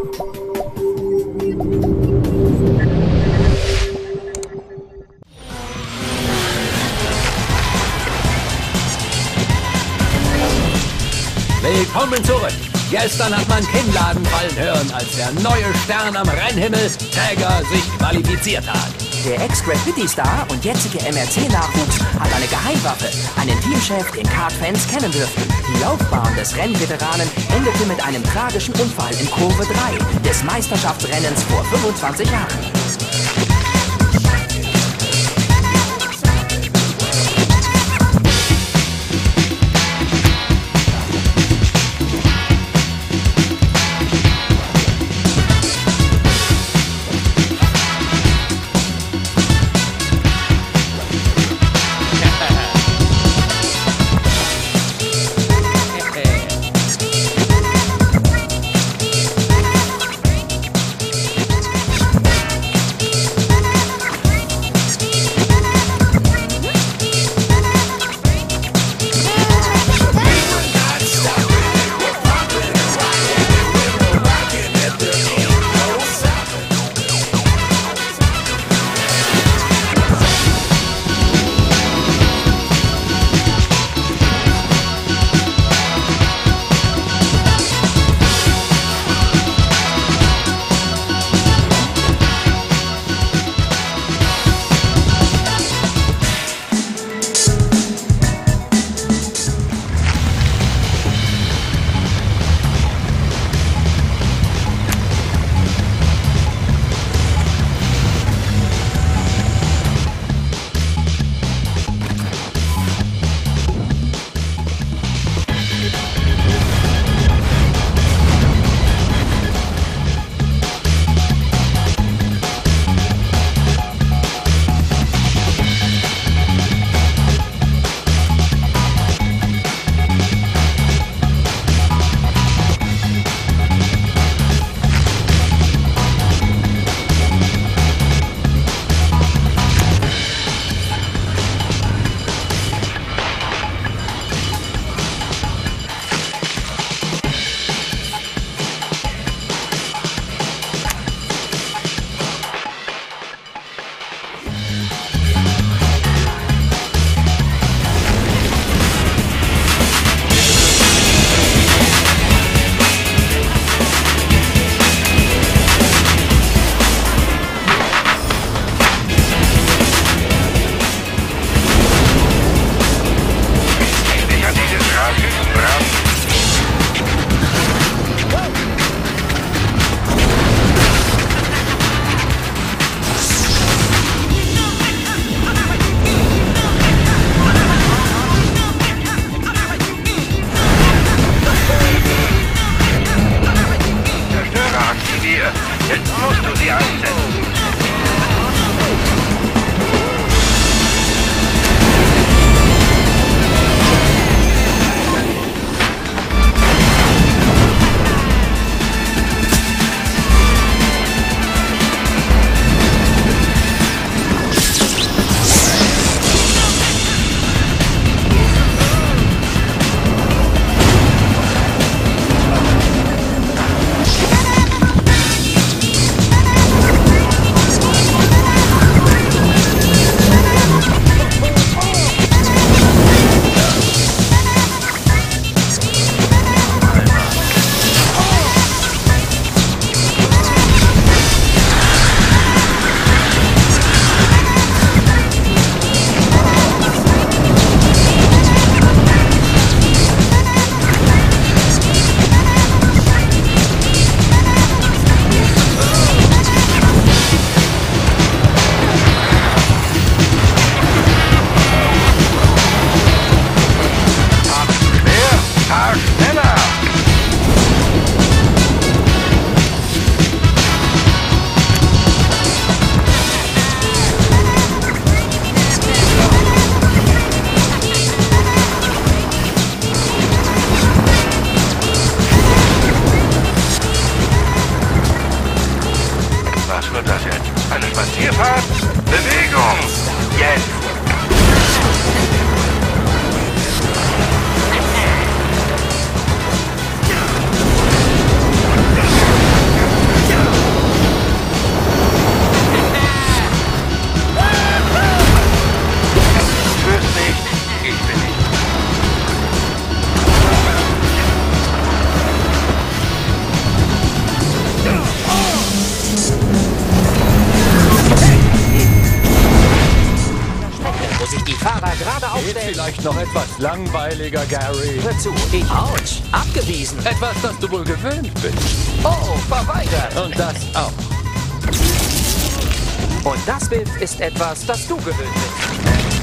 Willkommen zurück. Gestern hat man Kinnladen fallen hören, als der neue Stern am Rennhimmel Träger sich qualifiziert hat. Der Ex-Graffiti-Star und jetzige MRC-Nachwuchs hat eine Geheimwaffe, einen Teamchef, den Kart-Fans kennen dürften. Die Laufbahn des Rennveteranen endete mit einem tragischen Unfall in Kurve 3 des Meisterschaftsrennens vor 25 Jahren. Vielleicht noch etwas langweiliger, Gary. Hör zu, ich... Autsch, abgewiesen. Etwas, das du wohl gewöhnt bist. Oh, verweigert. Und das auch. Und das Bild ist etwas, das du gewöhnt bist.